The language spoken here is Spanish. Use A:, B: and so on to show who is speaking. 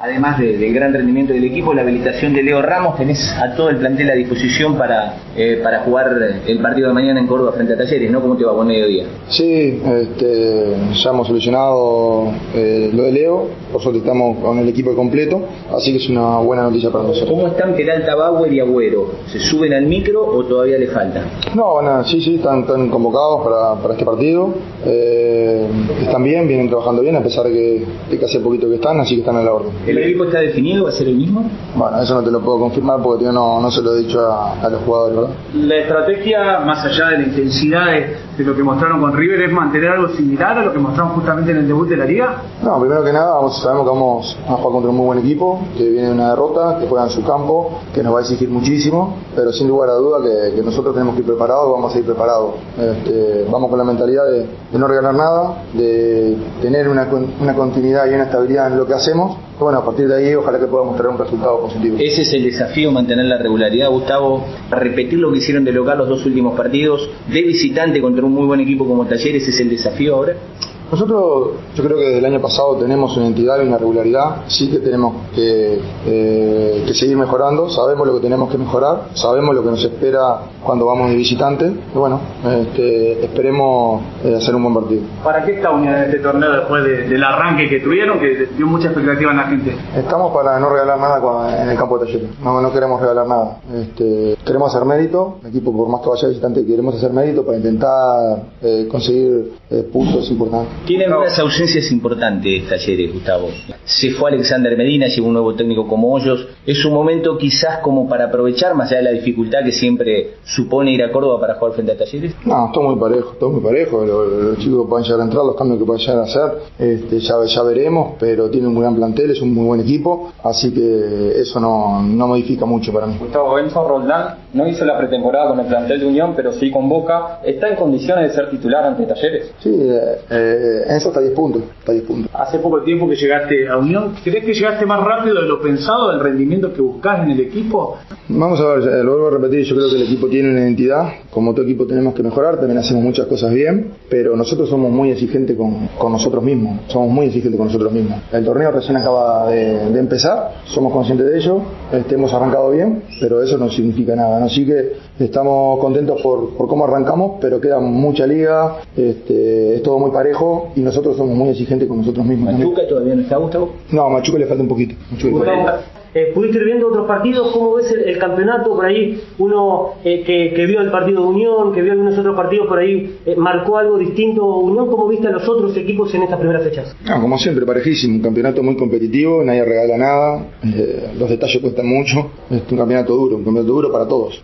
A: Además de- del gran rendimiento del equipo, la habilitación de Leo Ramos, tenés a todo el plantel a disposición para, eh, para jugar el partido de mañana en Córdoba frente a Talleres, ¿no? ¿Cómo te va? Buen mediodía.
B: Sí, este, ya hemos solucionado eh, lo de Leo, por suerte estamos con el equipo completo, así que es una buena noticia para nosotros.
A: ¿Cómo están Peralta, Bauer y Agüero? ¿Se suben al micro o todavía le falta?
B: No, bueno, sí, sí, están, están convocados para, para este partido, eh, están bien, vienen trabajando bien, a pesar de que, de que hace poquito que están, así que están a la orden.
A: ¿El equipo está definido? ¿Va a ser el mismo?
B: Bueno, eso no te lo puedo confirmar porque yo no, no se lo he dicho a, a los jugadores, ¿verdad?
C: La estrategia, más allá de la intensidad de, de lo que mostraron con River, es mantener algo similar a lo que mostraron justamente en el debut de la liga.
B: No, primero que nada, vamos- sabemos que vamos a jugar contra un muy buen equipo, que viene de una derrota, que juega en su campo, que nos va a exigir muchísimo, pero sin lugar a duda que, que nosotros tenemos que ir preparados, vamos a ir preparados. Este, vamos con la mentalidad de, de no regalar nada, de tener una, con- una continuidad y una estabilidad en lo que hacemos. Y a partir de ahí ojalá que podamos traer un resultado positivo.
A: Ese es el desafío, mantener la regularidad, Gustavo. Repetir lo que hicieron de local los dos últimos partidos, de visitante contra un muy buen equipo como Talleres, es el desafío ahora.
B: Nosotros, yo creo que desde el año pasado tenemos una entidad y una regularidad, sí que tenemos que, eh, que seguir mejorando, sabemos lo que tenemos que mejorar, sabemos lo que nos espera cuando vamos de visitante, y bueno, este, esperemos eh, hacer un buen partido.
C: ¿Para qué está Unión en este torneo después de- del arranque que tuvieron, que dio mucha expectativa en la gente?
B: Estamos para no regalar nada en el campo de talleres, no, no queremos regalar nada, este, queremos hacer mérito, el equipo por más que vaya visitante queremos hacer mérito para intentar eh, conseguir eh, puntos importantes.
A: Tiene algunas ausencias importantes Talleres, Gustavo. Se fue Alexander Medina, llegó un nuevo técnico como Hoyos. Es un momento quizás como para aprovechar, más allá de la dificultad que siempre supone ir a Córdoba para jugar frente a Talleres.
B: No, todo muy parejo, todo muy parejo. Lo- lo- Los, chicos pueden llegar a entrar, los cambios que pueden llegar a hacer, este, ya, ya veremos, pero tiene un gran plantel, es un muy buen equipo, así que eso no, no modifica mucho para mí.
D: Gustavo Benzo Roldán no hizo la pretemporada con el plantel de Unión, pero sí con Boca. ¿Está en condiciones de ser titular ante Talleres?
B: Sí, eh, eh, Enzo está a 10 puntos, está a 10 puntos.
C: Hace poco tiempo que llegaste a Unión, ¿crees que llegaste más rápido de lo pensado, del rendimiento que buscás en el equipo?
B: Vamos a ver, eh, lo vuelvo a repetir, yo creo que el equipo tiene una identidad, como todo equipo tenemos que mejorar, también hacemos muchas cosas bien, pero nosotros somos muy exigentes con, con nosotros mismos, somos muy exigentes con nosotros mismos. El torneo recién acaba de, de empezar, somos conscientes de ello, este, hemos arrancado bien, pero eso no significa nada, ¿no? así que estamos contentos por, por cómo arrancamos, pero queda mucha liga, este, es todo muy parejo y nosotros somos muy exigentes con nosotros mismos.
A: Machuca todavía no está, Gustavo.
B: No, a Machuca le falta un poquito.
E: Eh, ¿Pudiste ir viendo otros partidos? ¿Cómo ves el, el campeonato? Por ahí, uno eh, que, que vio el partido de Unión, que vio algunos otros partidos por ahí, eh, ¿marcó algo distinto Unión? ¿Cómo viste a los otros equipos en estas primeras fechas?
B: No, como siempre, parejísimo, un campeonato muy competitivo, nadie regala nada, eh, los detalles cuestan mucho, es un campeonato duro, un campeonato duro para todos.